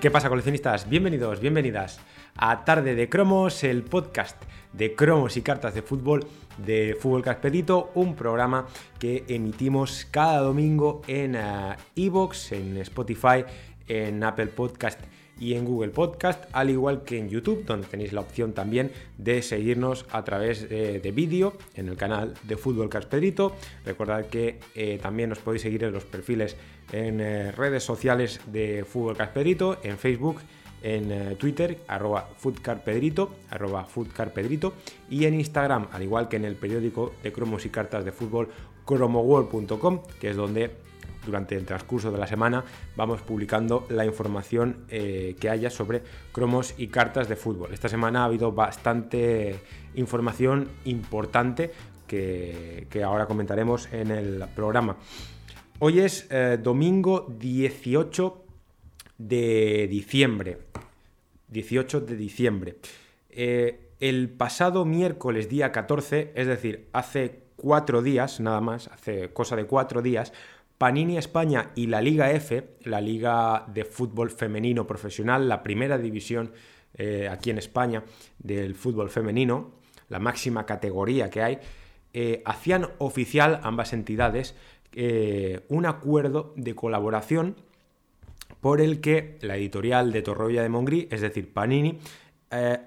¿Qué pasa, coleccionistas? Bienvenidos, bienvenidas a Tarde de Cromos, el podcast de cromos y cartas de fútbol de Fútbol Carpedito, un programa que emitimos cada domingo en Evox, en Spotify, en Apple Podcast y en Google Podcast, al igual que en YouTube, donde tenéis la opción también de seguirnos a través de, vídeo en el canal de Fútbol Caspedrito. Recordad que eh, también os podéis seguir en los perfiles en eh, redes sociales de Fútbol Caspedrito, en Facebook, en eh, Twitter, arroba foodcarpedrito, arroba foodcarpedrito, y en Instagram, al igual que en el periódico de cromos y cartas de fútbol, cromoworld.com, que es donde durante el transcurso de la semana vamos publicando la información eh, que haya sobre cromos y cartas de fútbol. Esta semana ha habido bastante información importante que, ahora comentaremos en el programa. Hoy es eh, domingo 18 de diciembre. 18 de diciembre. Eh, el pasado miércoles día 14, es decir, hace cuatro días nada más, hace cosa de cuatro días, Panini España y la Liga F, la Liga de Fútbol Femenino Profesional, la primera división eh, aquí en España del fútbol femenino, la máxima categoría que hay, hacían oficial ambas entidades eh, un acuerdo de colaboración por el que la editorial de Torroya de Mongrí, es decir, Panini,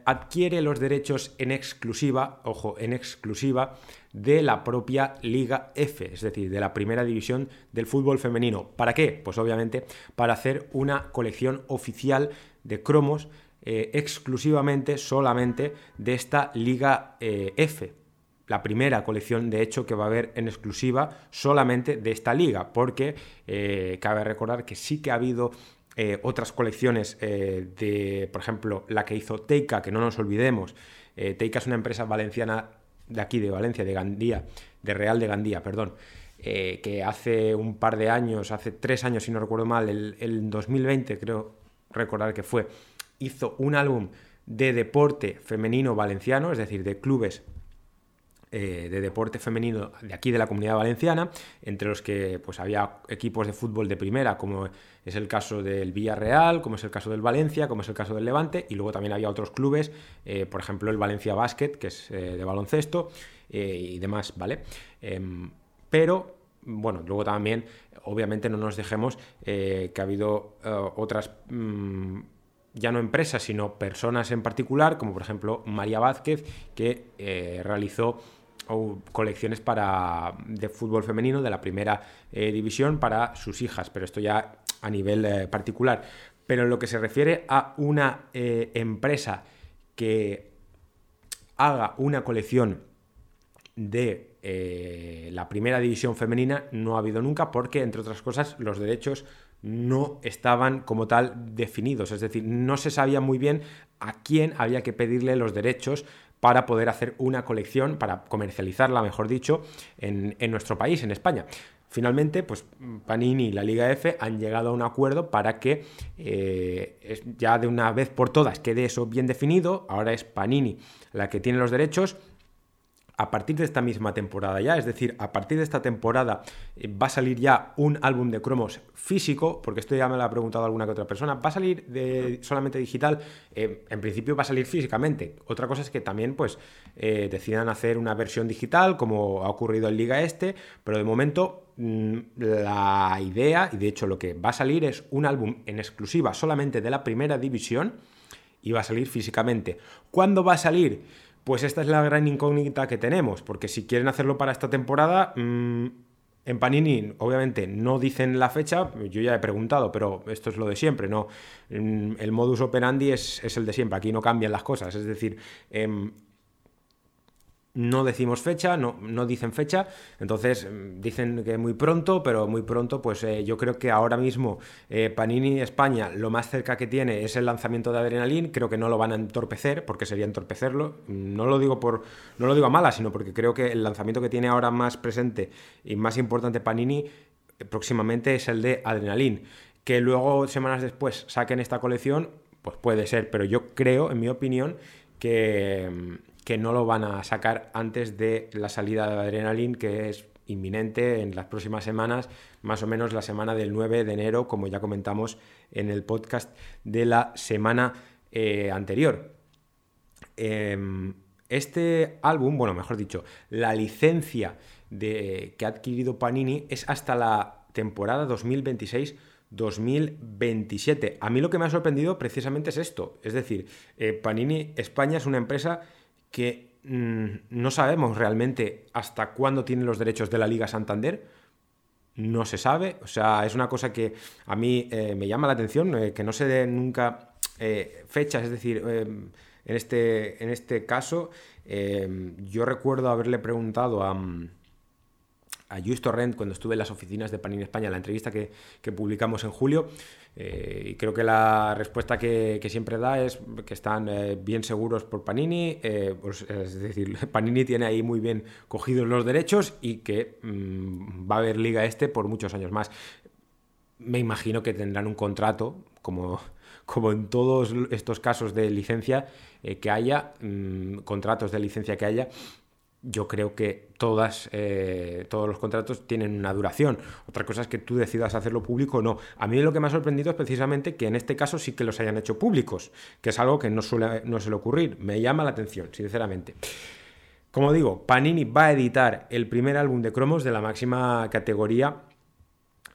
adquiere los derechos en exclusiva, ojo, en exclusiva, de la propia Liga F, es decir, de la primera división del fútbol femenino. ¿Para qué? Pues obviamente para hacer una colección oficial de cromos eh, exclusivamente, solamente de esta Liga eh, F. La primera colección, de hecho, que va a haber en exclusiva solamente de esta liga, porque eh, cabe recordar que sí que ha habido otras colecciones de, por ejemplo, la que hizo Teika, que no nos olvidemos. Teika es una empresa valenciana de aquí, de Valencia, de Gandía, de Real de Gandía, perdón, eh, que hace un par de años, hace tres años si no recuerdo mal, el, 2020 creo recordar que fue, hizo un álbum de deporte femenino valenciano, es decir, de clubes eh, de deporte femenino de aquí de la comunidad valenciana, entre los que pues, había equipos de fútbol de primera, como es el caso del Villarreal, como es el caso del Valencia, como es el caso del Levante, y luego también había otros clubes, eh, por ejemplo el Valencia Basket, que es eh, de baloncesto, y demás, ¿vale? Em, pero, bueno, luego también, obviamente no nos dejemos que ha habido otras... Mm, ya no empresas, sino personas en particular, como por ejemplo María Vázquez, que realizó o colecciones para, de fútbol femenino de la primera eh, división para sus hijas, pero esto ya a nivel eh, particular. Pero en lo que se refiere a una eh, empresa que haga una colección de la primera división femenina, no ha habido nunca porque, entre otras cosas, los derechos no estaban como tal definidos, es decir, no se sabía muy bien a quién había que pedirle los derechos para poder hacer una colección, para comercializarla, mejor dicho, en, nuestro país, en España. Finalmente, pues Panini y la Liga F han llegado a un acuerdo para que eh, ya de una vez por todas quede eso bien definido. Ahora es Panini la que tiene los derechos a partir de esta misma temporada ya, es decir, a partir de esta temporada eh, va a salir ya un álbum de cromos físico, porque esto ya me lo ha preguntado alguna que otra persona, ¿va a salir de solamente digital? Eh, en principio va a salir físicamente. Otra cosa es que también pues eh, decidan hacer una versión digital, como ha ocurrido en Liga Este, pero de momento mm, la idea, y de hecho lo que va a salir es un álbum en exclusiva solamente de la primera división y va a salir físicamente. ¿Cuándo va a salir? Pues esta es la gran incógnita que tenemos, porque si quieren hacerlo para esta temporada, mm, en Panini obviamente no dicen la fecha, yo ya he preguntado, pero esto es lo de siempre, ¿no? Mm, el modus operandi es, es el de siempre, aquí no cambian las cosas, es decir, em, no decimos fecha, no, no, dicen fecha, entonces mm, dicen que muy pronto, pero muy pronto, pues eh, yo creo que ahora mismo eh, Panini España lo más cerca que tiene es el lanzamiento de Adrenalin, creo que no lo van a entorpecer, porque sería entorpecerlo, no lo digo por, no lo digo a mala, sino porque creo que el lanzamiento que tiene ahora más presente y más importante Panini eh, próximamente es el de Adrenalin, que luego semanas después saquen esta colección, pues puede ser, pero yo creo, en mi opinión, que mm, que no lo van a sacar antes de la salida de Adrenaline, que es inminente en las próximas semanas, más o menos la semana del 9 de enero, como ya comentamos en el podcast de la semana eh, anterior. Em, este álbum, bueno, mejor dicho, la licencia de, que ha adquirido Panini es hasta la temporada 2026-2027. A mí lo que me ha sorprendido precisamente es esto. Es decir, eh, Panini España es una empresa que mm, no sabemos realmente hasta cuándo tiene los derechos de la Liga Santander. No se sabe. O sea, es una cosa que a mí eh, me llama la atención, eh, que no se den nunca fechas. Es decir, en este, en este caso, yo recuerdo haberle preguntado a mm, a Luis Torrent cuando estuve en las oficinas de Panini España, la entrevista que, publicamos en julio. Eh, y creo que la respuesta que, siempre da es que están eh, bien seguros por Panini, eh, pues, es decir, Panini tiene ahí muy bien cogidos los derechos y que mm, va a haber liga este por muchos años más. Me imagino que tendrán un contrato, como, como en todos estos casos de licencia que haya, mm, contratos de licencia que haya, yo creo que todas, eh, todos los contratos tienen una duración. Otra cosa es que tú decidas hacerlo público o no. A mí lo que me ha sorprendido es precisamente que en este caso sí que los hayan hecho públicos, que es algo que no suele, no suele ocurrir. Me llama la atención, sinceramente. Como digo, Panini va a editar el primer álbum de cromos de la máxima categoría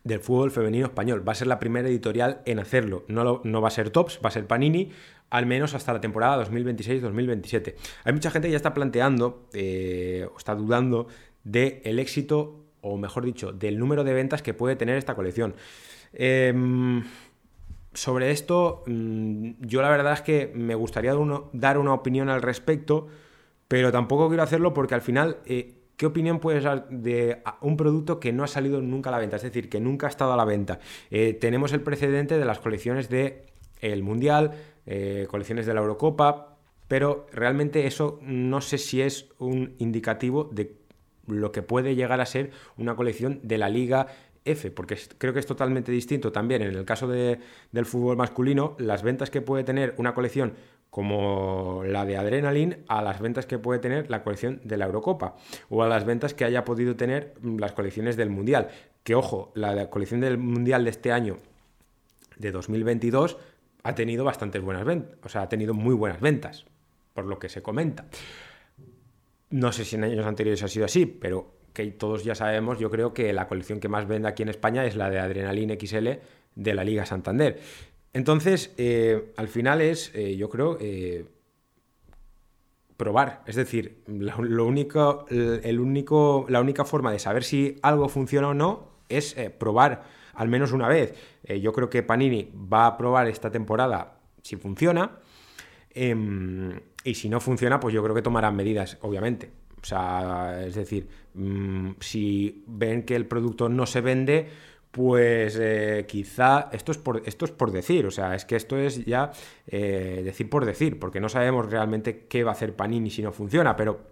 del fútbol femenino español. Va a ser la primera editorial en hacerlo. No, no va a ser Tops, va a ser Panini al menos hasta la temporada 2026-2027. Hay mucha gente que ya está planteando eh, o está dudando del el éxito, o mejor dicho, del número de ventas que puede tener esta colección. Em, sobre esto, mm, yo la verdad es que me gustaría dar una opinión al respecto, pero tampoco quiero hacerlo porque al final, eh, ¿qué opinión puedes dar de un producto que no ha salido nunca a la venta? Es decir, que nunca ha estado a la venta. Eh, tenemos el precedente de las colecciones de el Mundial, eh, colecciones de la Eurocopa, pero realmente eso no sé si es un indicativo de lo que puede llegar a ser una colección de la Liga F, porque creo que es totalmente distinto también en el caso del fútbol masculino, las ventas que puede tener una colección como la de Adrenaline a las ventas que puede tener la colección de la Eurocopa o a las ventas que haya podido tener las colecciones del Mundial. Que ojo, la colección del Mundial de este año, de 2022, ha tenido bastantes buenas ventas, o sea, ha tenido muy buenas ventas, por lo que se comenta. No sé si en años anteriores ha sido así, pero que todos ya sabemos, yo creo que la colección que más vende aquí en España es la de Adrenaline XL de la Liga Santander. Entonces, eh, al final es, eh, yo creo, eh, probar. Es decir, lo, único, el único, la única forma de saber si algo funciona o no es probar al menos una vez. Eh, yo creo que Panini va a probar esta temporada si funciona. Em, y si no funciona, pues yo creo que tomarán medidas, obviamente. O sea, es decir, mm, si ven que el producto no se vende, pues eh, quizá esto es, por, esto es por decir, o sea, es que esto es ya eh, decir por decir, porque no sabemos realmente qué va a hacer Panini si no funciona, pero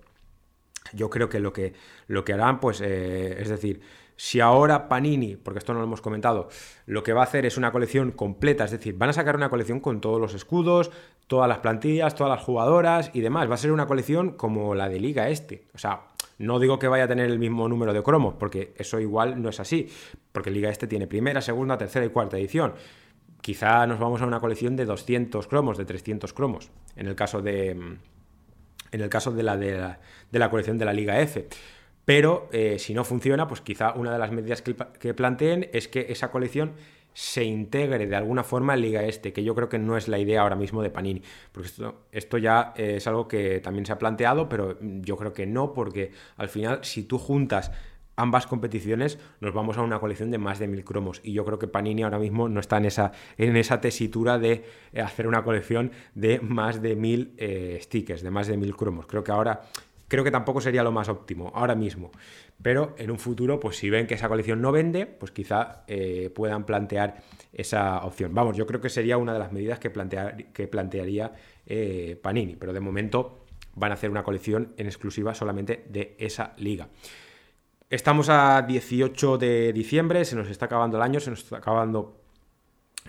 yo creo que lo que, lo que harán, pues, es decir, si ahora Panini, porque esto no lo hemos comentado, lo que va a hacer es una colección completa, es decir, van a sacar una colección con todos los escudos, todas las plantillas, todas las jugadoras y demás. Va a ser una colección como la de Liga Este. O sea, no digo que vaya a tener el mismo número de cromos, porque eso igual no es así, porque Liga Este tiene primera, segunda, tercera y cuarta edición. Quizá nos vamos a una colección de 200 cromos, de 300 cromos, en el caso de, en el caso de la, de de la colección de la Liga F. Pero eh, si no funciona, pues quizá una de las medidas que, planteen es que esa colección se integre de alguna forma en Liga Este, que yo creo que no es la idea ahora mismo de Panini, porque esto, esto ya es algo que también se ha planteado, pero yo creo que no, porque al final si tú juntas ambas competiciones nos vamos a una colección de más de mil cromos y yo creo que Panini ahora mismo no está en esa, en esa tesitura de hacer una colección de más de mil eh, stickers, de más de mil cromos. Creo que ahora creo que tampoco sería lo más óptimo ahora mismo. Pero en un futuro, pues si ven que esa colección no vende, pues quizá eh, puedan plantear esa opción. Vamos, yo creo que sería una de las medidas que, que plantearía eh, Panini, pero de momento van a hacer una colección en exclusiva solamente de esa liga. Estamos a 18 de diciembre, se nos está acabando el año, se nos está acabando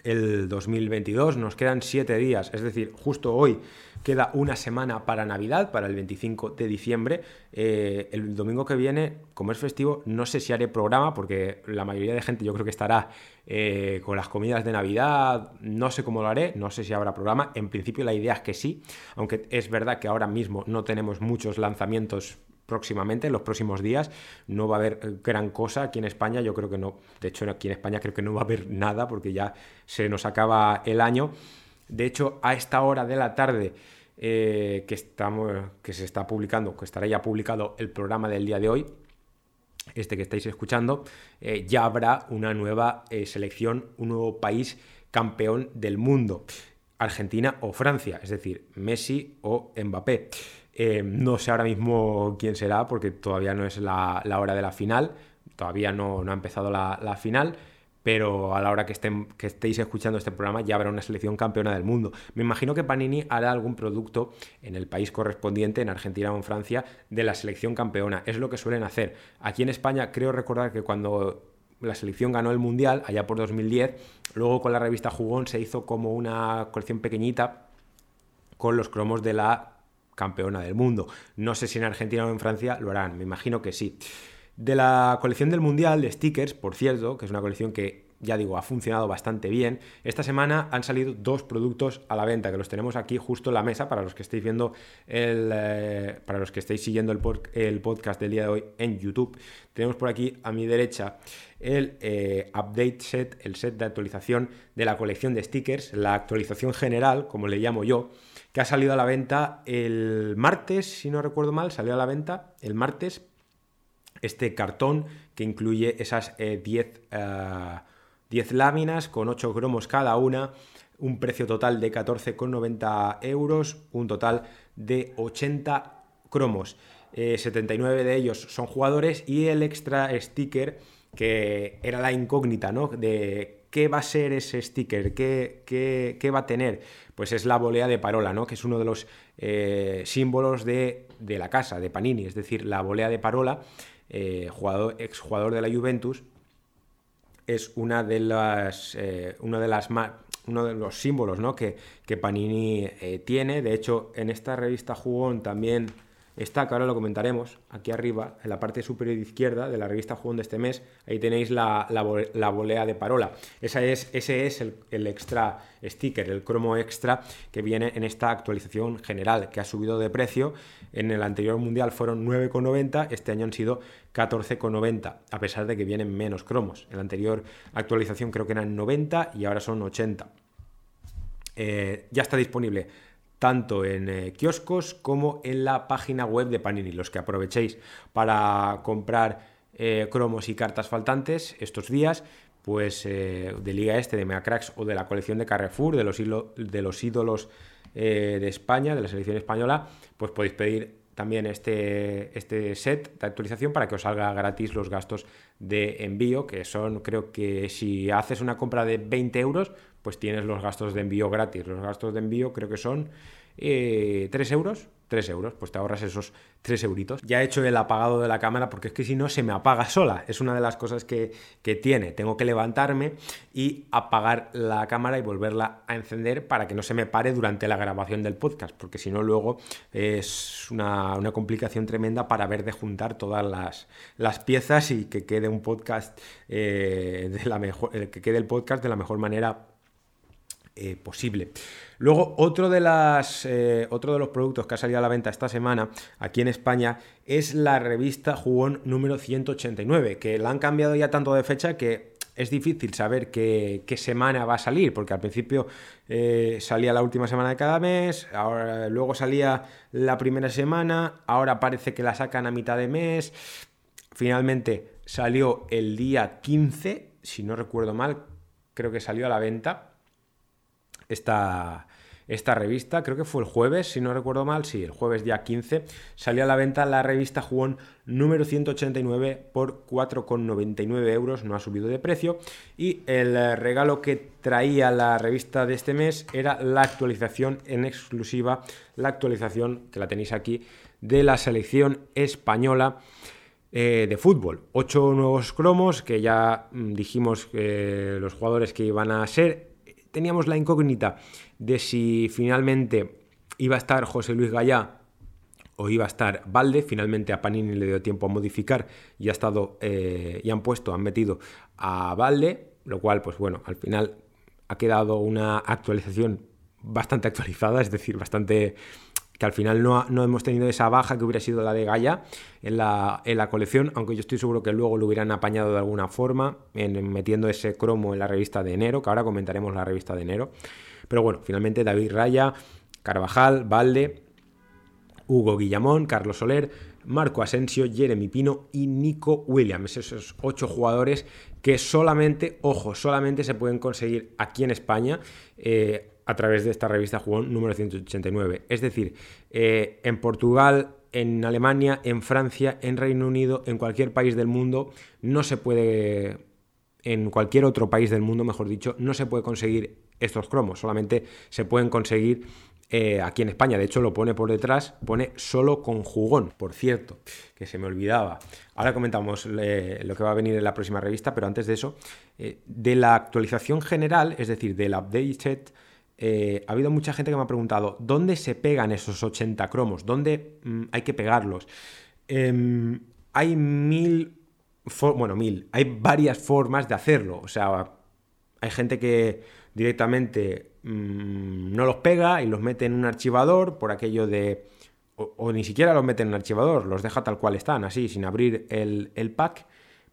el 2022. Nos quedan siete días, es decir, justo hoy queda una semana para Navidad, para el 25 de diciembre. Eh, el domingo que viene, como es festivo, no sé si haré programa porque la mayoría de gente yo creo que estará eh, con las comidas de Navidad. No sé cómo lo haré, no sé si habrá programa. En principio la idea es que sí, aunque es verdad que ahora mismo no tenemos muchos lanzamientos próximamente, en los próximos días. No va a haber eh, gran cosa aquí en España, yo creo que no. De hecho, aquí en España creo que no va a haber nada porque ya se nos acaba el año. De hecho, a esta hora de la tarde eh, que, estamos, que se está publicando, que estará ya publicado el programa del día de hoy, este que estáis escuchando, eh, ya habrá una nueva selección, un nuevo país campeón del mundo. Argentina o Francia, es decir, Messi o Mbappé. Eh, no sé ahora mismo quién será porque todavía no es la, hora de la final, todavía no, ha empezado la, final, pero a la hora que, que estéis escuchando este programa ya habrá una selección campeona del mundo. Me imagino que Panini hará algún producto en el país correspondiente, en Argentina o en Francia, de la selección campeona. Es lo que suelen hacer. Aquí en España creo recordar que cuando la selección ganó el Mundial, allá por 2010, luego con la revista Jugón se hizo como una colección pequeñita con los cromos de la campeona del mundo. No sé si en Argentina o en Francia lo harán, me imagino que sí. De la colección del Mundial de stickers, por cierto, que es una colección que ya digo, ha funcionado bastante bien. Esta semana han salido dos productos a la venta, que los tenemos aquí justo en la mesa para los que estéis viendo el, eh, para los que estéis siguiendo el, podcast del día de hoy en YouTube. Tenemos por aquí a mi derecha el eh, update set, el set de actualización de la colección de stickers, la actualización general, como le llamo yo que ha salido a la venta el martes, si no recuerdo mal, salió a la venta el martes este cartón que incluye esas 10 eh, eh, láminas con 8 gromos cada una, un precio total de 14,90 euros, un total de 80 cromos. 79 eh, de ellos son jugadores y el extra sticker que era la incógnita, ¿no? De qué va a ser ese sticker, qué, qué va a tener pues es la volea de Parola, ¿no? que es uno de los eh, símbolos de, la casa, de Panini, es decir, la volea de Parola, eh, jugador, exjugador de la Juventus, es una de las, eh, de las uno de los símbolos ¿no? que, que Panini tiene. De hecho, en esta revista Jugón también está, que ahora lo comentaremos, aquí arriba, en la parte superior izquierda de la revista Jugón de este mes, ahí tenéis la, la, volea de parola. Esa es, ese es el, extra sticker, el cromo extra que viene en esta actualización general, que ha subido de precio. En el anterior mundial fueron 9,90, este año han sido 14,90, a pesar de que vienen menos cromos. En la anterior actualización creo que eran 90 y ahora son 80. Eh, ya está disponible tanto en eh, kioscos como en la página web de Panini. Los que aprovechéis para comprar eh, cromos y cartas faltantes estos días, pues eh, de Liga Este, de Meacracks o de la colección de Carrefour, de los, ídolos de España, de la selección española, pues podéis pedir también este, este set de actualización para que os salga gratis los gastos de envío, que son, creo que si haces una compra de 20 euros, pues tienes los gastos de envío gratis. Los gastos de envío creo que son eh, 3 euros. 3 euros, pues te ahorras esos 3 euritos. Ya he hecho el apagado de la cámara porque es que si no se me apaga sola. Es una de las cosas que, que, tiene. Tengo que levantarme y apagar la cámara y volverla a encender para que no se me pare durante la grabación del podcast, porque si no luego es una, una, complicación tremenda para ver de juntar todas las, las piezas y que quede un podcast eh, eh, que quede el podcast de la mejor manera eh, posible. Luego, otro de, las, eh, otro de los productos que ha salido a la venta esta semana aquí en España es la revista Jugón número 189, que la han cambiado ya tanto de fecha que es difícil saber qué, semana va a salir, porque al principio eh, salía la última semana de cada mes, ahora, luego salía la primera semana, ahora parece que la sacan a mitad de mes. Finalmente salió el día 15, si no recuerdo mal, creo que salió a la venta esta, esta revista, creo que fue el jueves, si no recuerdo mal, sí, el jueves día 15, salió a la venta la revista Jugón número 189 por 4,99 euros, no ha subido de precio, y el regalo que traía la revista de este mes era la actualización en exclusiva, la actualización que la tenéis aquí, de la selección española. Eh, de fútbol. Ocho nuevos cromos que ya mm, dijimos los jugadores que iban a ser teníamos la incógnita de si finalmente iba a estar José Luis Gallá o iba a estar Valde. Finalmente a Panini le dio tiempo a modificar y ha estado eh, y han puesto, han metido a Valde, lo cual, pues bueno, al final ha quedado una actualización bastante actualizada, es decir, bastante que al final no, no, hemos tenido esa baja que hubiera sido la de Gaia en la, en la, colección, aunque yo estoy seguro que luego lo hubieran apañado de alguna forma, en, metiendo ese cromo en la revista de enero, que ahora comentaremos la revista de enero. Pero bueno, finalmente David Raya, Carvajal, Valde, Hugo Guillamón, Carlos Soler, Marco Asensio, Jeremy Pino y Nico Williams. Esos ocho jugadores que solamente, ojo, solamente se pueden conseguir aquí en España. Eh, a través de esta revista Jugón número 189. Es decir, eh, en Portugal, en Alemania, en Francia, en Reino Unido, en cualquier país del mundo, no se puede, en cualquier otro país del mundo, mejor dicho, no se puede conseguir estos cromos, solamente se pueden conseguir eh, aquí en España. De hecho, lo pone por detrás, pone solo con jugón, por cierto, que se me olvidaba. Ahora comentamos eh, lo que va a venir en la próxima revista, pero antes de eso, de la actualización general, es decir, del update set, eh, ha habido mucha gente que me ha preguntado, ¿dónde se pegan esos 80 cromos? ¿Dónde mm, hay que pegarlos? Em, hay mil, bueno, mil, hay varias formas de hacerlo. O sea, hay gente que directamente mm, no los pega y los mete en un archivador por aquello de... O, ni siquiera los mete en un archivador, los deja tal cual están, así, sin abrir el, pack,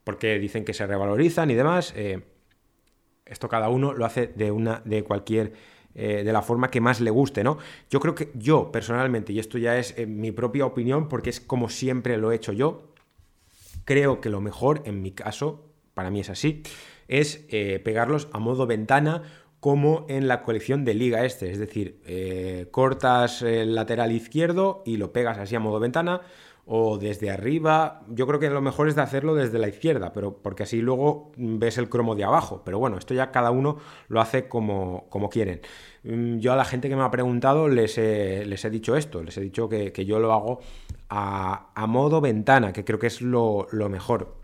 porque dicen que se revalorizan y demás. Eh, esto cada uno lo hace de, una, de cualquier eh, de la forma que más le guste, ¿no? Yo creo que yo personalmente, y esto ya es eh, mi propia opinión porque es como siempre lo he hecho yo, creo que lo mejor, en mi caso, para mí es así, es eh, pegarlos a modo ventana como en la colección de Liga Este, es decir, cortas el lateral izquierdo y lo pegas así a modo ventana, o desde arriba. Yo creo que lo mejor es de hacerlo desde la izquierda, pero porque así luego ves el cromo de abajo. Pero bueno, esto ya cada uno lo hace como, como quieren. Mm, yo a la gente que me ha preguntado les he, les he dicho esto, les he dicho que, yo lo hago a, modo ventana, que creo que es lo, mejor.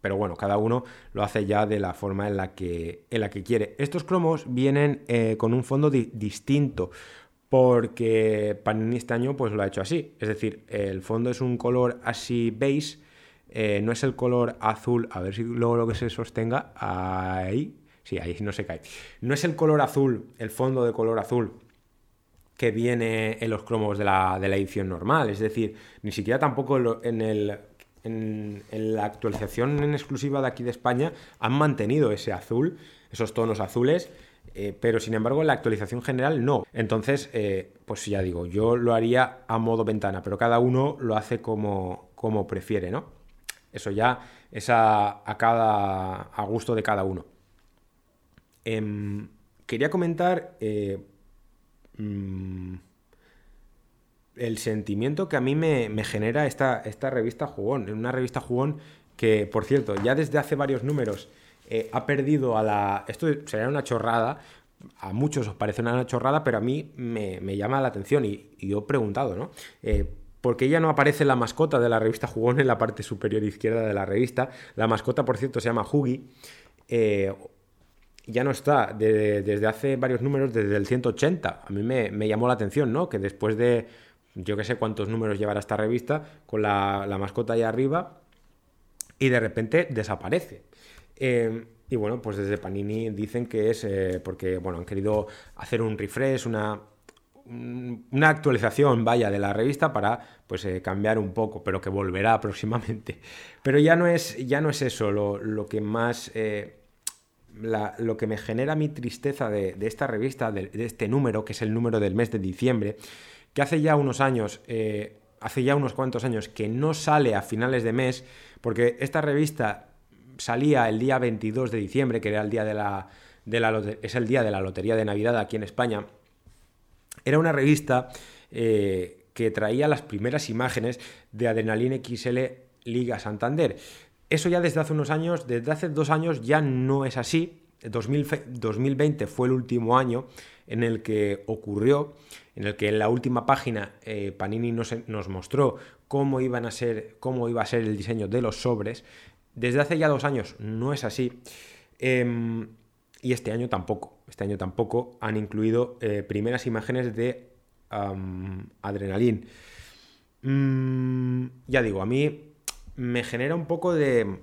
Pero bueno, cada uno lo hace ya de la forma en la que, en la que quiere. Estos cromos vienen eh, con un fondo distinto porque Panini este año pues lo ha hecho así. Es decir, el fondo es un color así beige, eh, no es el color azul, a ver si luego lo que se sostenga, ahí, sí, ahí no se cae. No es el color azul, el fondo de color azul que viene en los cromos de la, edición normal, es decir, ni siquiera tampoco en, el, en la actualización en exclusiva de aquí de España han mantenido ese azul, esos tonos azules, eh, pero sin embargo la actualización general no. Entonces, eh, pues ya digo, yo lo haría a modo ventana, pero cada uno lo hace como, como prefiere, ¿no? Eso ya es a, cada, a gusto de cada uno. Em, quería comentar eh, mm, el sentimiento que a mí me, genera esta, esta revista Jugón. Una revista Jugón que, por cierto, ya desde hace varios números eh, ha perdido a la... Esto sería una chorrada, a muchos os parece una chorrada, pero a mí me, llama la atención y, yo he preguntado, ¿no? Eh, ¿Por qué ya no aparece la mascota de la revista Jugón en la parte superior izquierda de la revista? La mascota, por cierto, se llama Hugi. Eh, ya no está desde hace varios números, desde el 180. A mí me, llamó la atención, ¿no? Que después de yo qué sé cuántos números llevará esta revista, con la, la mascota ahí arriba, y de repente desaparece. Em, y bueno, pues desde Panini dicen que es eh, porque bueno, han querido hacer un refresh, una, una actualización, vaya, de la revista para pues eh, cambiar un poco, pero que volverá próximamente. Pero ya no es, ya no es eso lo, que más... Eh, lo que me genera mi tristeza de, esta revista, de, este número, que es el número del mes de diciembre, que hace ya unos años, hace ya unos cuantos años que no sale a finales de mes, porque esta revista salía el día 22 de diciembre, que era el día de la, es el día de la Lotería de Navidad aquí en España. Era una revista eh, que traía las primeras imágenes de Adrenaline XL Liga Santander. Eso ya desde hace unos años, desde hace dos años ya no es así. 2020 fue el último año en el que ocurrió, en el que en la última página eh, Panini nos, nos, mostró cómo iban a ser, cómo iba a ser el diseño de los sobres desde hace ya dos años no es así. Em, y este año tampoco. Este año tampoco han incluido eh, primeras imágenes de. Mm, ya digo, a mí me genera un poco de,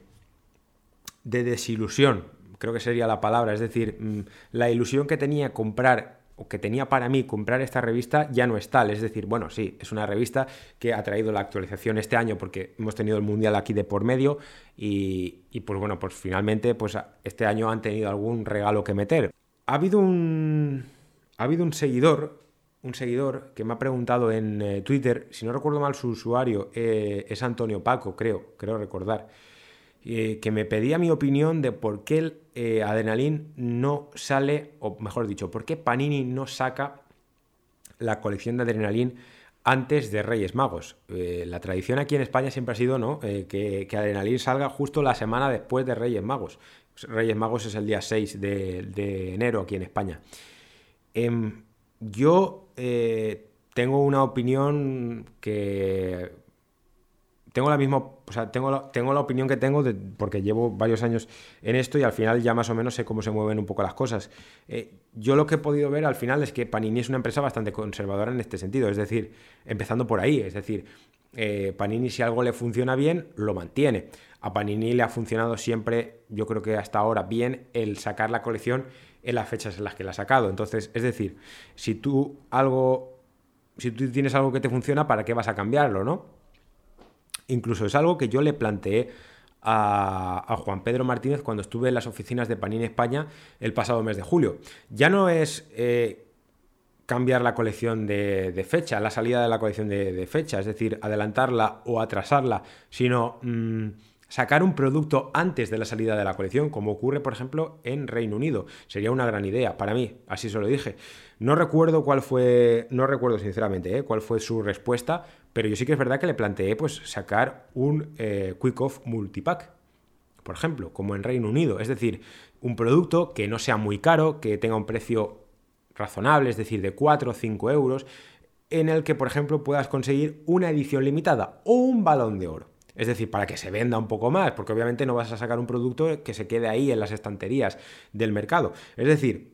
de desilusión, creo que sería la palabra. Es decir, mm, la ilusión que tenía comprar que tenía para mí comprar esta revista ya no es tal. Es decir, bueno, sí, es una revista que ha traído la actualización este año porque hemos tenido el Mundial aquí de por medio y, y pues bueno, pues finalmente pues este año han tenido algún regalo que meter. Ha habido un, ha habido un seguidor, un seguidor que me ha preguntado en eh, Twitter, si no recuerdo mal su usuario, eh, es Antonio Paco, creo, creo recordar eh, que me pedía mi opinión de por qué el eh, Adrenalin no sale, o mejor dicho, por qué Panini no saca la colección de Adrenalin antes de Reyes Magos. Eh, la tradición aquí en España siempre ha sido ¿no? que, que Adrenalin salga justo la semana después de Reyes Magos. Reyes Magos es el día 6 de, enero aquí en España. Em, yo tengo una opinión que tengo la misma, o sea, tengo tengo la opinión que tengo porque llevo varios años en esto y al final ya más o menos sé cómo se mueven un poco las cosas. Eh, yo lo que he podido ver al final es que Panini es una empresa bastante conservadora en este sentido, es decir, empezando por ahí, es decir, eh, Panini si algo le funciona bien, lo mantiene. A Panini le ha funcionado siempre, yo creo que hasta ahora, bien el sacar la colección en las fechas en las que la ha sacado. Entonces, es decir, si tú algo, si tú tienes algo que te funciona, ¿para qué vas a cambiarlo, no? Incluso es algo que yo le planteé a, Juan Pedro Martínez cuando estuve en las oficinas de Panini España el pasado mes de julio. Ya no es eh, cambiar la colección de, fecha, la salida de la colección de, fecha, es decir, adelantarla o atrasarla, sino mm, sacar un producto antes de la salida de la colección, como ocurre, por ejemplo, en Reino Unido. Sería una gran idea para mí, así se lo dije. No recuerdo cuál fue, no recuerdo sinceramente ¿eh? cuál fue su respuesta, pero yo sí que es verdad que le planteé pues, sacar un eh, Quick Off Multipack, por ejemplo, como en Reino Unido. Es decir, un producto que no sea muy caro, que tenga un precio razonable, es decir, de 4 o 5 euros, en el que, por ejemplo, puedas conseguir una edición limitada o un balón de oro. Es decir, para que se venda un poco más, porque obviamente no vas a sacar un producto que se quede ahí en las estanterías del mercado. Es decir,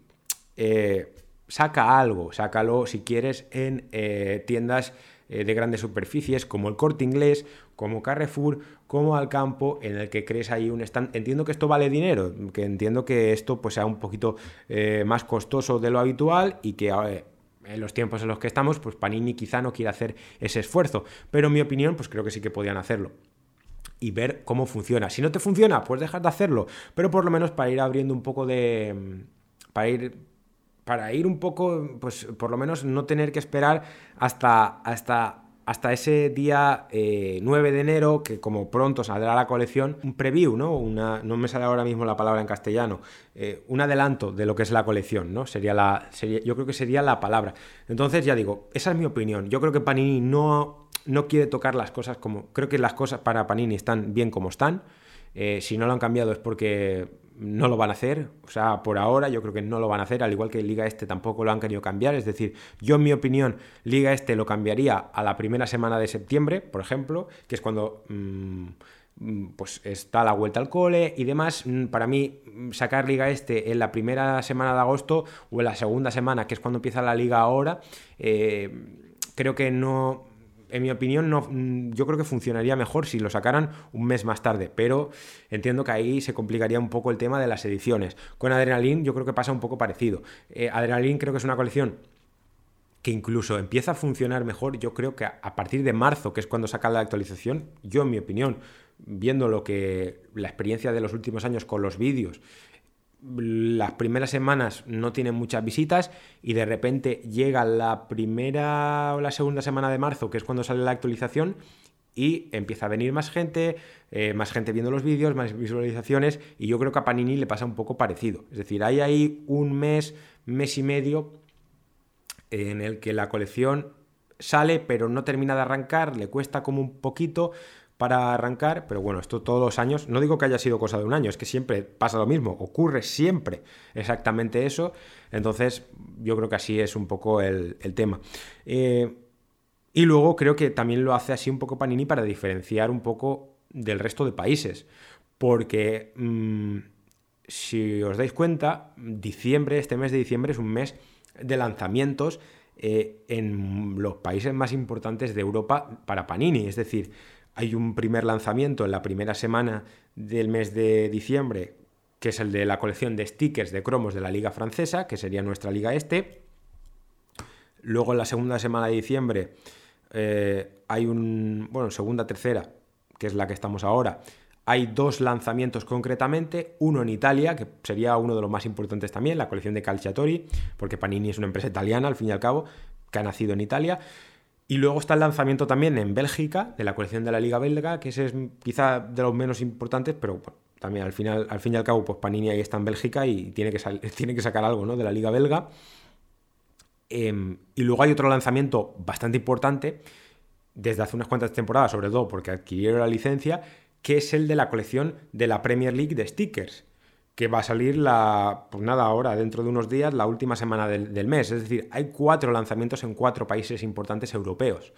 eh, saca algo, sácalo si quieres en eh, tiendas de grandes superficies como el Corte Inglés, como Carrefour, como Alcampo, en el que crees ahí un stand. Entiendo que esto vale dinero, que entiendo que esto pues sea un poquito eh, más costoso de lo habitual y que en los tiempos en los que estamos, pues Panini quizá no quiera hacer ese esfuerzo, pero en mi opinión, pues creo que sí que podían hacerlo y ver cómo funciona. Si no te funciona, pues dejar de hacerlo, pero por lo menos para ir abriendo un poco de... para ir para ir un poco, pues por lo menos no tener que esperar hasta, hasta, hasta ese día 9 eh, de enero, que como pronto saldrá la colección, un preview, ¿no? Una, no me sale ahora mismo la palabra en castellano, eh, un adelanto de lo que es la colección, ¿no? Sería la, sería, yo creo que sería la palabra. Entonces, ya digo, esa es mi opinión. Yo creo que Panini no, no quiere tocar las cosas como... Creo que las cosas para Panini están bien como están. Eh, si no lo han cambiado es porque no lo van a hacer, o sea, por ahora yo creo que no lo van a hacer, al igual que Liga Este tampoco lo han querido cambiar, es decir, yo en mi opinión Liga Este lo cambiaría a la primera semana de septiembre, por ejemplo, que es cuando mm, mm, pues está la vuelta al cole y demás, mm, para mí sacar Liga Este en la primera semana de agosto o en la segunda semana, que es cuando empieza la liga ahora, eh, creo que no en mi opinión, no, mm, yo creo que funcionaría mejor si lo sacaran un mes más tarde, pero entiendo que ahí se complicaría un poco el tema de las ediciones. Con Adrenaline yo creo que pasa un poco parecido. Eh, Adrenaline creo que es una colección que incluso empieza a funcionar mejor, yo creo que a partir de marzo, que es cuando saca la actualización, yo en mi opinión, viendo lo que la experiencia de los últimos años con los vídeos, las primeras semanas no tienen muchas visitas y de repente llega la primera o la segunda semana de marzo, que es cuando sale la actualización, y empieza a venir más gente, eh, más gente viendo los vídeos, más visualizaciones, y yo creo que a Panini le pasa un poco parecido. Es decir, hay ahí un mes, mes y medio en el que la colección sale, pero no termina de arrancar, le cuesta como un poquito, para arrancar, pero bueno, esto todos los años, no digo que haya sido cosa de un año, es que siempre pasa lo mismo, ocurre siempre exactamente eso, entonces yo creo que así es un poco el, tema. Eh, y luego creo que también lo hace así un poco Panini para diferenciar un poco del resto de países, porque mm, si os dais cuenta, diciembre, este mes de diciembre es un mes de lanzamientos eh, en los países más importantes de Europa para Panini. Es decir, hay un primer lanzamiento en la primera semana del mes de diciembre, que es el de la colección de stickers de cromos de la Liga Francesa, que sería nuestra Liga Este. Luego en la segunda semana de diciembre eh, hay un, bueno, segunda, tercera, que es la que estamos ahora, hay dos lanzamientos concretamente, uno en Italia, que sería uno de los más importantes también, la colección de Calciatori, porque Panini es una empresa italiana, al fin y al cabo, que ha nacido en Italia. Y luego está el lanzamiento también en Bélgica, de la colección de la Liga Belga, que ese es quizá de los menos importantes, pero también al, final, al fin y al cabo, pues Panini ahí está en Bélgica y tiene que, tiene que sacar algo ¿no? de la Liga Belga. Em, y luego hay otro lanzamiento bastante importante, desde hace unas cuantas temporadas, sobre todo porque adquirieron la licencia, que es el de la colección de la Premier League de stickers, que va a salir la, pues nada, ahora, dentro de unos días, la última semana del, mes. Es decir, hay cuatro lanzamientos en cuatro países importantes europeos.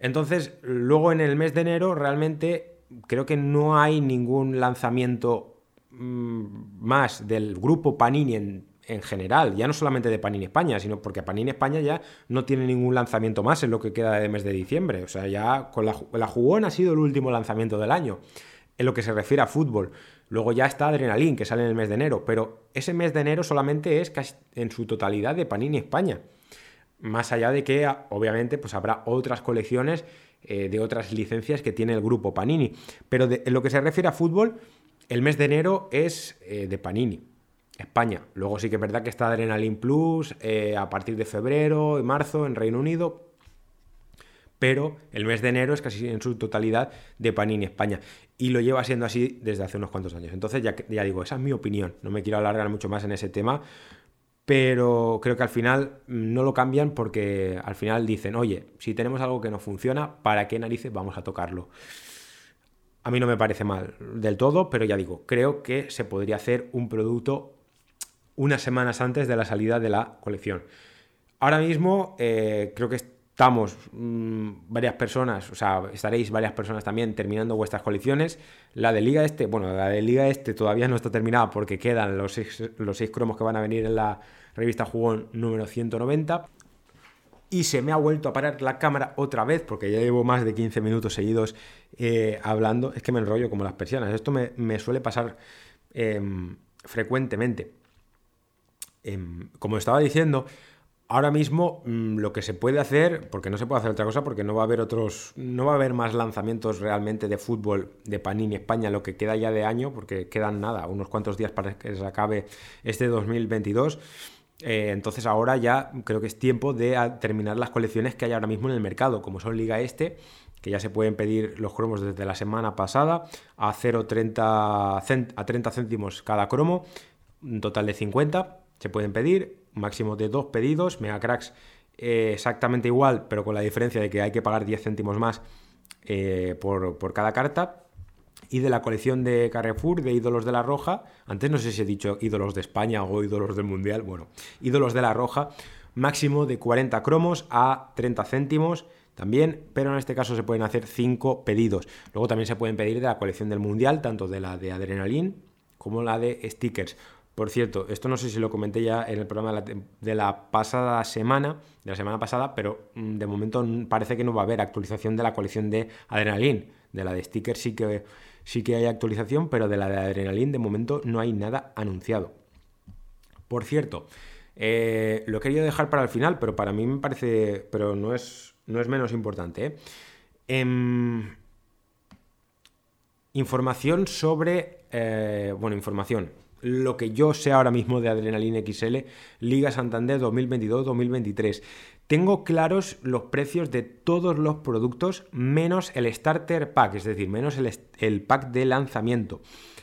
Entonces, luego en el mes de enero, realmente creo que no hay ningún lanzamiento mm, más del grupo Panini en, en, general, ya no solamente de Panini España, sino porque Panini España ya no tiene ningún lanzamiento más en lo que queda de mes de diciembre. O sea, ya con la, la jugón ha sido el último lanzamiento del año en lo que se refiere a fútbol. Luego ya está Adrenalin, que sale en el mes de enero, pero ese mes de enero solamente es casi en su totalidad de Panini España. Más allá de que, obviamente, pues habrá otras colecciones eh, de otras licencias que tiene el grupo Panini. Pero en lo que se refiere a fútbol, el mes de enero es eh, de Panini. España. Luego sí que es verdad que está Adrenalin Plus eh, a partir de febrero y marzo en Reino Unido, pero el mes de enero es casi en su totalidad de Panini España. Y lo lleva siendo así desde hace unos cuantos años. Entonces, ya, digo, esa es mi opinión. No me quiero alargar mucho más en ese tema, pero creo que al final no lo cambian porque al final dicen, oye, si tenemos algo que no funciona, ¿para qué narices vamos a tocarlo? A mí no me parece mal del todo, pero ya digo, creo que se podría hacer un producto unas semanas antes de la salida de la colección. Ahora mismo eh, creo que estamos mm, varias personas, o sea, estaréis varias personas también terminando vuestras colecciones. La de Liga Este, bueno, la de Liga Este todavía no está terminada porque quedan los seis, los seis cromos que van a venir en la revista Jugón número 190. Y se me ha vuelto a parar la cámara otra vez porque ya llevo más de 15 minutos seguidos eh, hablando. Es que me enrollo como las persianas. Esto me, suele pasar em, frecuentemente. Em, como estaba diciendo, Ahora mismo mm, lo que se puede hacer, porque no se puede hacer otra cosa, porque no va a haber otros, no va a haber más lanzamientos realmente de fútbol de Panini España, lo que queda ya de año, porque quedan nada, unos cuantos días para que se acabe este 2022. Eh, entonces ahora ya creo que es tiempo de terminar las colecciones que hay ahora mismo en el mercado, como son Liga Este, que ya se pueden pedir los cromos desde la semana pasada a 0,30 a 30 céntimos cada cromo, un total de 50 se pueden pedir máximo de dos pedidos. Megacracks eh, exactamente igual, pero con la diferencia de que hay que pagar 10 céntimos más eh, por, cada carta. Y de la colección de Carrefour, de ídolos de la Roja, antes no sé si he dicho ídolos de España o ídolos del Mundial, bueno, ídolos de la Roja, máximo de 40 cromos a 30 céntimos también, pero en este caso se pueden hacer 5 pedidos. Luego también se pueden pedir de la colección del Mundial, tanto de la de Adrenalin como la de stickers. Por cierto, esto no sé si lo comenté ya en el programa de la, pasada semana, de la semana pasada, pero mm, de momento parece que no va a haber actualización de la colección de Adrenalin. De la de stickers sí que, sí que hay actualización, pero de la de Adrenalin de momento no hay nada anunciado. Por cierto, eh, lo he querido dejar para el final, pero para mí me parece, pero no es, no es menos importante. ¿eh? Em, información sobre, eh, bueno, información lo que yo sé ahora mismo de Adrenalina XL, Liga Santander 2022-2023. Tengo claros los precios de todos los productos menos el Starter Pack, es decir, menos el, pack de lanzamiento.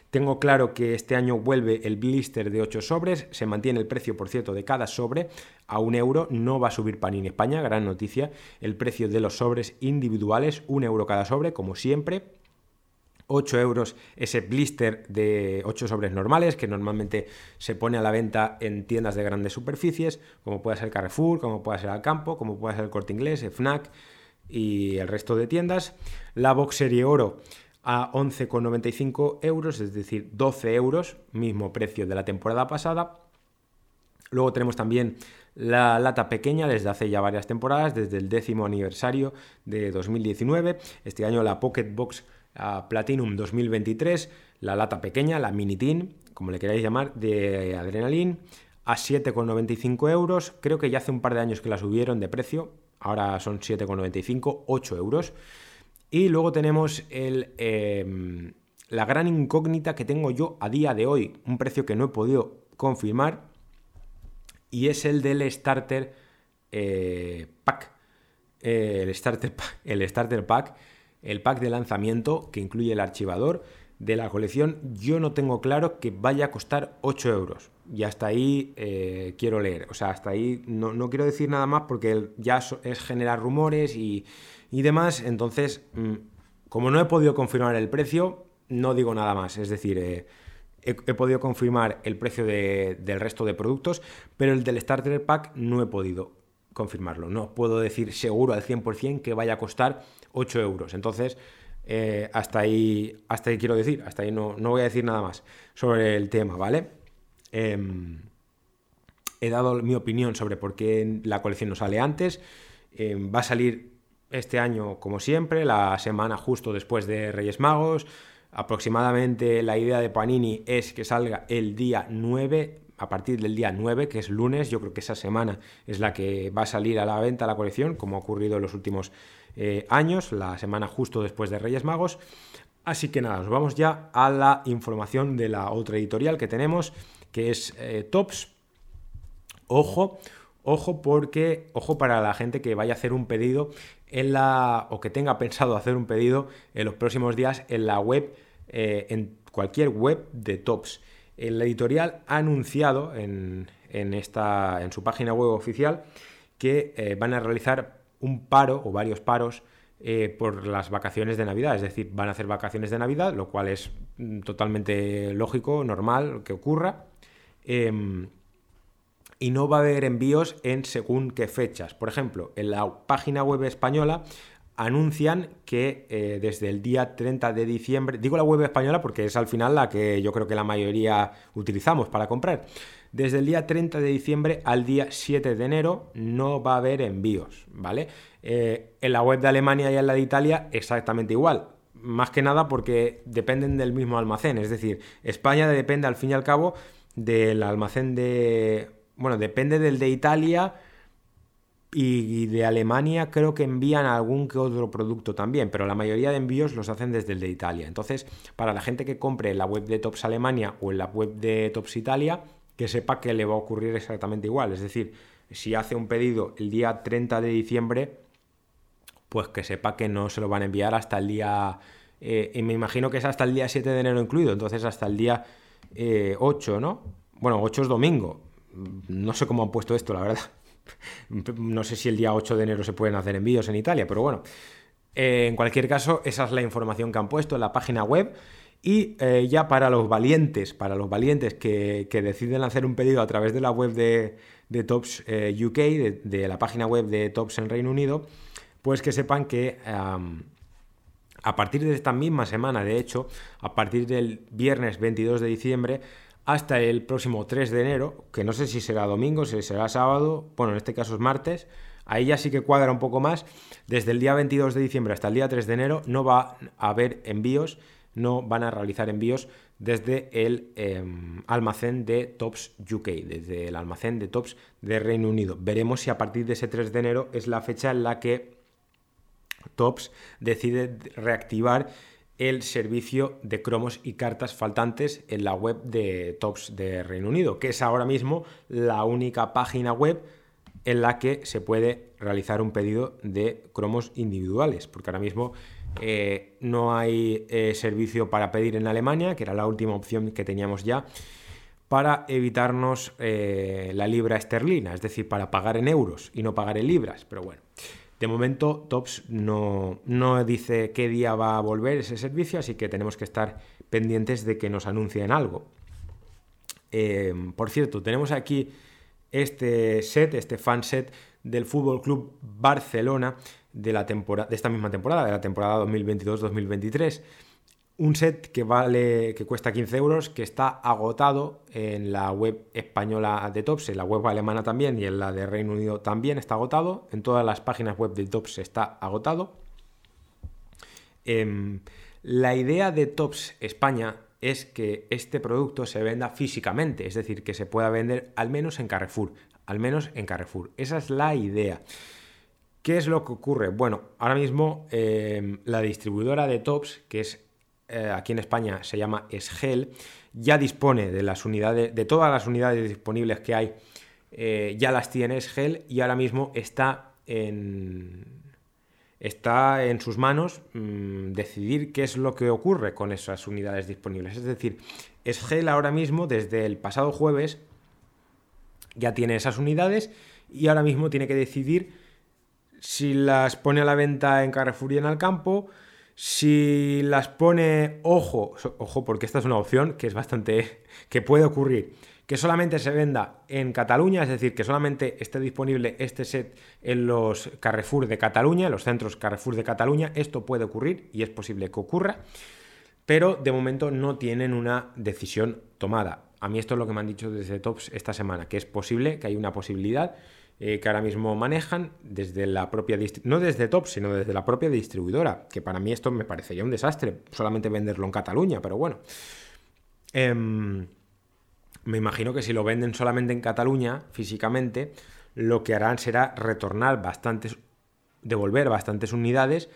Tengo claro que este año vuelve el blister de 8 sobres, se mantiene el precio, por cierto, de cada sobre a un euro, no va a subir Panini España, gran noticia, el precio de los sobres individuales, un euro cada sobre, como siempre, 8 euros ese blister de 8 sobres normales que normalmente se pone a la venta en tiendas de grandes superficies, como puede ser Carrefour, como puede ser Alcampo, como puede ser el Corte Inglés, FNAC y el resto de tiendas. La box serie oro a 11,95 euros, es decir, 12 euros, mismo precio de la temporada pasada. Luego tenemos también la lata pequeña desde hace ya varias temporadas, desde el décimo aniversario de 2019. Este año la Pocket Box Platinum 2023, la lata pequeña, la Mini Tin, como le queráis llamar, de Adrenaline, a 7,95 euros. Creo que ya hace un par de años que la subieron de precio, ahora son 7,95, 8 euros. Y luego tenemos el, em, la gran incógnita que tengo yo a día de hoy, un precio que no he podido confirmar, y es el del Starter eh, Pack. el, starter pack el Starter Pack, el pack de lanzamiento que incluye el archivador de la colección, yo no tengo claro que vaya a costar 8 euros. Y hasta ahí eh, quiero leer. O sea, hasta ahí no, quiero decir nada más porque ya es generar rumores y, demás. Entonces, mm, como no he podido confirmar el precio, no digo nada más. Es decir, eh, he, podido confirmar el precio del resto de productos, pero el del Starter Pack no he podido confirmarlo. No puedo decir seguro al 100% que vaya a costar 8 euros. Entonces, eh, hasta, ahí, hasta ahí quiero decir, hasta ahí no, no voy a decir nada más sobre el tema, ¿vale? Em, he dado mi opinión sobre por qué la colección no sale antes. Em, va a salir este año, como siempre, la semana justo después de Reyes Magos. Aproximadamente la idea de Panini es que salga el día 9, a partir del día 9, que es lunes. Yo creo que esa semana es la que va a salir a la venta la colección, como ha ocurrido en los últimos eh, años, la semana justo después de Reyes Magos. Así que nada, nos vamos ya a la información de la otra editorial que tenemos, que es eh, Tops. Ojo, ojo porque, ojo para la gente que vaya a hacer un pedido en la, o que tenga pensado hacer un pedido en los próximos días en la web, eh, en cualquier web de Tops. El editorial ha anunciado en, esta, en su página web oficial que van a realizar un paro o varios paros eh, por las vacaciones de Navidad. Es decir, van a hacer vacaciones de Navidad, lo cual es mm, totalmente lógico, normal que ocurra. Em, y no va a haber envíos en según qué fechas. Por ejemplo, en la página web española anuncian que eh, desde el día 30 de diciembre, digo la web española porque es al final la que yo creo que la mayoría utilizamos para comprar. Desde el día 30 de diciembre al día 7 de enero no va a haber envíos, ¿vale? Eh, en la web de Alemania y en la de Italia exactamente igual. Más que nada porque dependen del mismo almacén. Es decir, España depende al fin y al cabo del almacén de... Bueno, depende del de Italia y de Alemania creo que envían algún que otro producto también, pero la mayoría de envíos los hacen desde el de Italia. Entonces, para la gente que compre en la web de Tops Alemania o en la web de Tops Italia, que sepa que le va a ocurrir exactamente igual. Es decir, si hace un pedido el día 30 de diciembre, pues que sepa que no se lo van a enviar hasta el día... Eh, y me imagino que es hasta el día 7 de enero incluido, entonces hasta el día 8, eh, ¿no? Bueno, 8 es domingo. No sé cómo han puesto esto, la verdad. No sé si el día 8 de enero se pueden hacer envíos en Italia, pero bueno. Eh, en cualquier caso, esa es la información que han puesto en la página web. Y eh, ya para los valientes, para los valientes que, deciden hacer un pedido a través de la web de, Tops eh, UK, de, la página web de Tops en Reino Unido, pues que sepan que a partir de esta misma semana, de hecho, a partir del viernes 22 de diciembre, hasta el próximo 3 de enero, que no sé si será domingo, si será sábado, bueno, en este caso es martes, ahí ya sí que cuadra un poco más, desde el día 22 de diciembre hasta el día 3 de enero no va a haber envíos no van a realizar envíos desde el em, almacén de Tops UK, desde el almacén de Tops de Reino Unido. Veremos si a partir de ese 3 de enero es la fecha en la que Tops decide reactivar el servicio de cromos y cartas faltantes en la web de Tops de Reino Unido, que es ahora mismo la única página web en la que se puede realizar un pedido de cromos individuales, porque ahora mismo eh, no hay eh, servicio para pedir en Alemania, que era la última opción que teníamos ya, para evitarnos eh, la libra esterlina, es decir, para pagar en euros y no pagar en libras. Pero bueno, de momento Tops no, no dice qué día va a volver ese servicio, así que tenemos que estar pendientes de que nos anuncien algo. por cierto, tenemos aquí este set, este fan set del Fútbol Club Barcelona de, la de esta misma temporada, de la temporada 2022-2023. Un set que vale, que cuesta 15 euros, que está agotado en la web española de Tops, en la web alemana también y en la de Reino Unido también está agotado. En todas las páginas web de Tops está agotado. Em, la idea de Tops España es que este producto se venda físicamente, es decir, que se pueda vender al menos en Carrefour, al menos en Carrefour. Esa es la idea. ¿Qué es lo que ocurre? Bueno, ahora mismo em, la distribuidora de Tops, que es eh, aquí en España se llama Esgel, ya dispone de las unidades, de todas las unidades disponibles que hay, eh, ya las tiene Esgel y ahora mismo está en, está en sus manos mm, decidir qué es lo que ocurre con esas unidades disponibles. Es decir, Esgel ahora mismo, desde el pasado jueves, ya tiene esas unidades y ahora mismo tiene que decidir si las pone a la venta en Carrefour y en Alcampo, si las pone, ojo, ojo, porque esta es una opción que es bastante, que puede ocurrir, que solamente se venda en Cataluña, es decir, que solamente esté disponible este set en los Carrefour de Cataluña, en los centros Carrefour de Cataluña, esto puede ocurrir y es posible que ocurra, pero de momento no tienen una decisión tomada. A mí esto es lo que me han dicho desde Tops esta semana, que es posible, que hay una posibilidad eh, que ahora mismo manejan desde la propia no desde Top, sino desde la propia distribuidora, que para mí esto me parecería un desastre, solamente venderlo en Cataluña, pero bueno. Em, me imagino que si lo venden solamente en Cataluña, físicamente, lo que harán será retornar bastantes, devolver bastantes unidades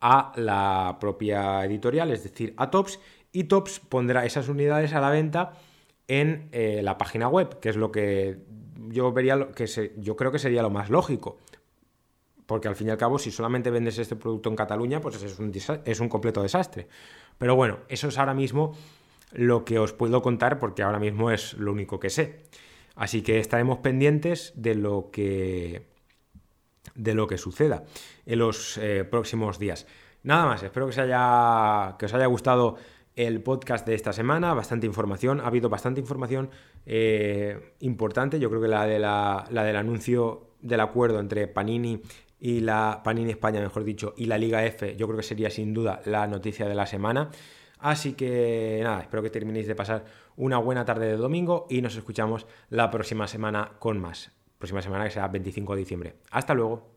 a la propia editorial, es decir, a Tops, y Tops pondrá esas unidades a la venta en eh, la página web, que es lo que yo vería que se, yo creo que sería lo más lógico. Porque al fin y al cabo, si solamente vendes este producto en Cataluña, pues es un, es un completo desastre. Pero bueno, eso es ahora mismo lo que os puedo contar porque ahora mismo es lo único que sé. Así que estaremos pendientes de lo que de lo que suceda en los eh, próximos días. Nada más, espero que, haya, que os haya gustado el podcast de esta semana, bastante información, ha habido bastante información eh, importante, yo creo que la, de la, del anuncio del acuerdo entre Panini y la Panini España, mejor dicho, y la Liga F, yo creo que sería sin duda la noticia de la semana. Así que nada, espero que terminéis de pasar una buena tarde de domingo y nos escuchamos la próxima semana con más. Próxima semana que será 25 de diciembre. Hasta luego.